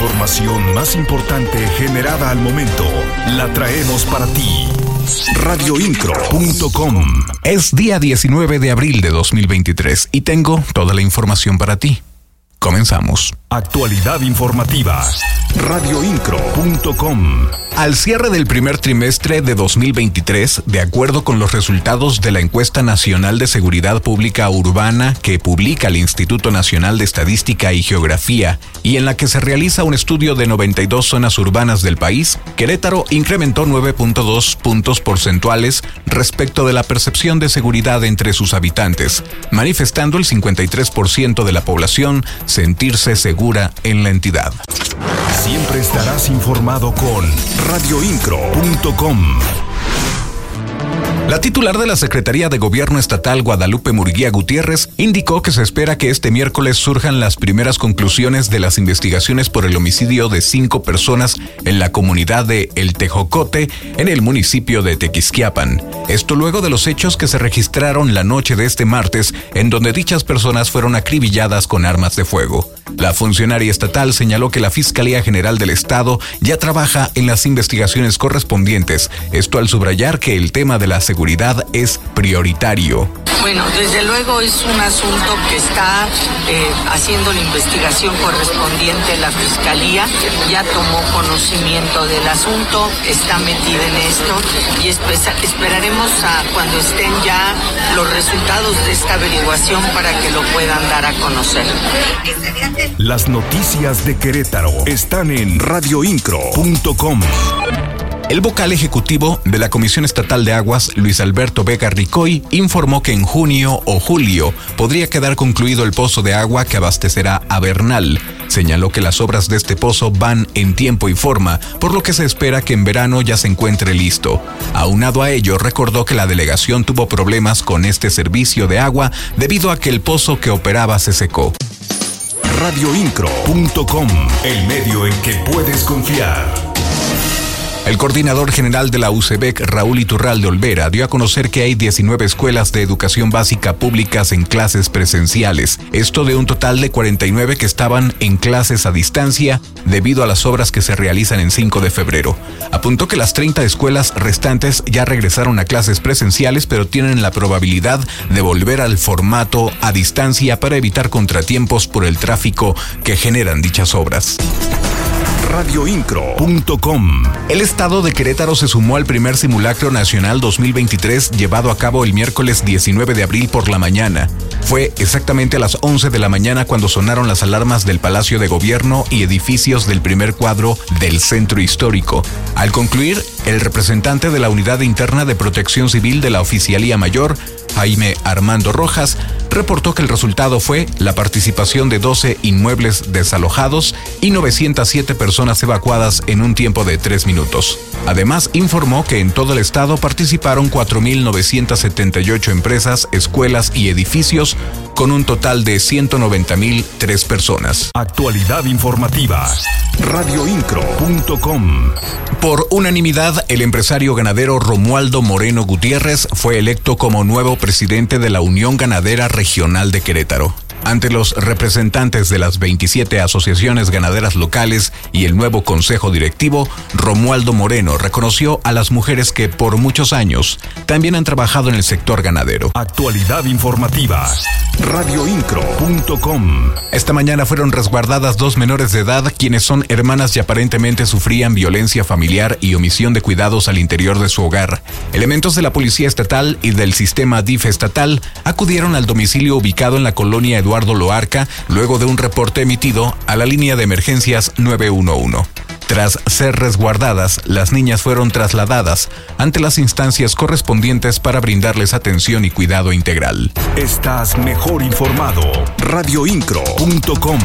información más importante generada al momento la traemos para ti. Radioincro.com Es día 19 de abril de 2023 y tengo toda la información para ti. Comenzamos. Actualidad informativa. Radioincro.com Al cierre del primer trimestre de 2023, de acuerdo con los resultados de la encuesta nacional de seguridad pública urbana que publica el Instituto Nacional de Estadística y Geografía y en la que se realiza un estudio de 92 zonas urbanas del país, Querétaro incrementó 9.2 puntos porcentuales respecto de la percepción de seguridad entre sus habitantes, manifestando el 53% de la población sentirse segura en la entidad. Siempre estarás informado con radioincro.com. La titular de la Secretaría de Gobierno Estatal, Guadalupe Murguía Gutiérrez, indicó que se espera que este miércoles surjan las primeras conclusiones de las investigaciones por el homicidio de cinco personas en la comunidad de El Tejocote, en el municipio de Tequisquiapan. Esto luego de los hechos que se registraron la noche de este martes, en donde dichas personas fueron acribilladas con armas de fuego. La funcionaria estatal señaló que la Fiscalía General del Estado ya trabaja en las investigaciones correspondientes, esto al subrayar que el tema de la seguridad es prioritario. Bueno, desde luego es un asunto que está eh, haciendo la investigación correspondiente la Fiscalía, ya tomó conocimiento del asunto, está metida en esto y esperaremos a cuando estén ya los resultados de esta averiguación para que lo puedan dar a conocer. Las noticias de Querétaro están en radioincro.com. El vocal ejecutivo de la Comisión Estatal de Aguas, Luis Alberto Vega Ricoy, informó que en junio o julio podría quedar concluido el pozo de agua que abastecerá a Bernal. Señaló que las obras de este pozo van en tiempo y forma, por lo que se espera que en verano ya se encuentre listo. Aunado a ello, recordó que la delegación tuvo problemas con este servicio de agua debido a que el pozo que operaba se secó radioincro.com, el medio en que puedes confiar. El coordinador general de la UCEBEC, Raúl Iturral de Olvera, dio a conocer que hay 19 escuelas de educación básica públicas en clases presenciales, esto de un total de 49 que estaban en clases a distancia debido a las obras que se realizan en 5 de febrero. Apuntó que las 30 escuelas restantes ya regresaron a clases presenciales, pero tienen la probabilidad de volver al formato a distancia para evitar contratiempos por el tráfico que generan dichas obras radioincro.com. El estado de Querétaro se sumó al primer simulacro nacional 2023 llevado a cabo el miércoles 19 de abril por la mañana. Fue exactamente a las 11 de la mañana cuando sonaron las alarmas del Palacio de Gobierno y edificios del primer cuadro del centro histórico. Al concluir, el representante de la Unidad Interna de Protección Civil de la Oficialía Mayor, Jaime Armando Rojas, reportó que el resultado fue la participación de 12 inmuebles desalojados y 907 personas evacuadas en un tiempo de tres minutos. Además, informó que en todo el estado participaron 4.978 empresas, escuelas y edificios, con un total de 190.003 personas. Actualidad informativa. Radioincro.com. Por unanimidad, el empresario ganadero Romualdo Moreno Gutiérrez fue electo como nuevo presidente de la Unión Ganadera Regional de Querétaro. Ante los representantes de las 27 asociaciones ganaderas locales y el nuevo consejo directivo, Romualdo Moreno reconoció a las mujeres que por muchos años también han trabajado en el sector ganadero. Actualidad informativa. Radioincro.com. Esta mañana fueron resguardadas dos menores de edad quienes son hermanas y aparentemente sufrían violencia familiar y omisión de cuidados al interior de su hogar. Elementos de la Policía Estatal y del sistema DIF estatal acudieron al domicilio ubicado en la colonia Eduardo Loarca luego de un reporte emitido a la línea de emergencias 911. Tras ser resguardadas, las niñas fueron trasladadas ante las instancias correspondientes para brindarles atención y cuidado integral. Estás mejor informado. Radioincro.com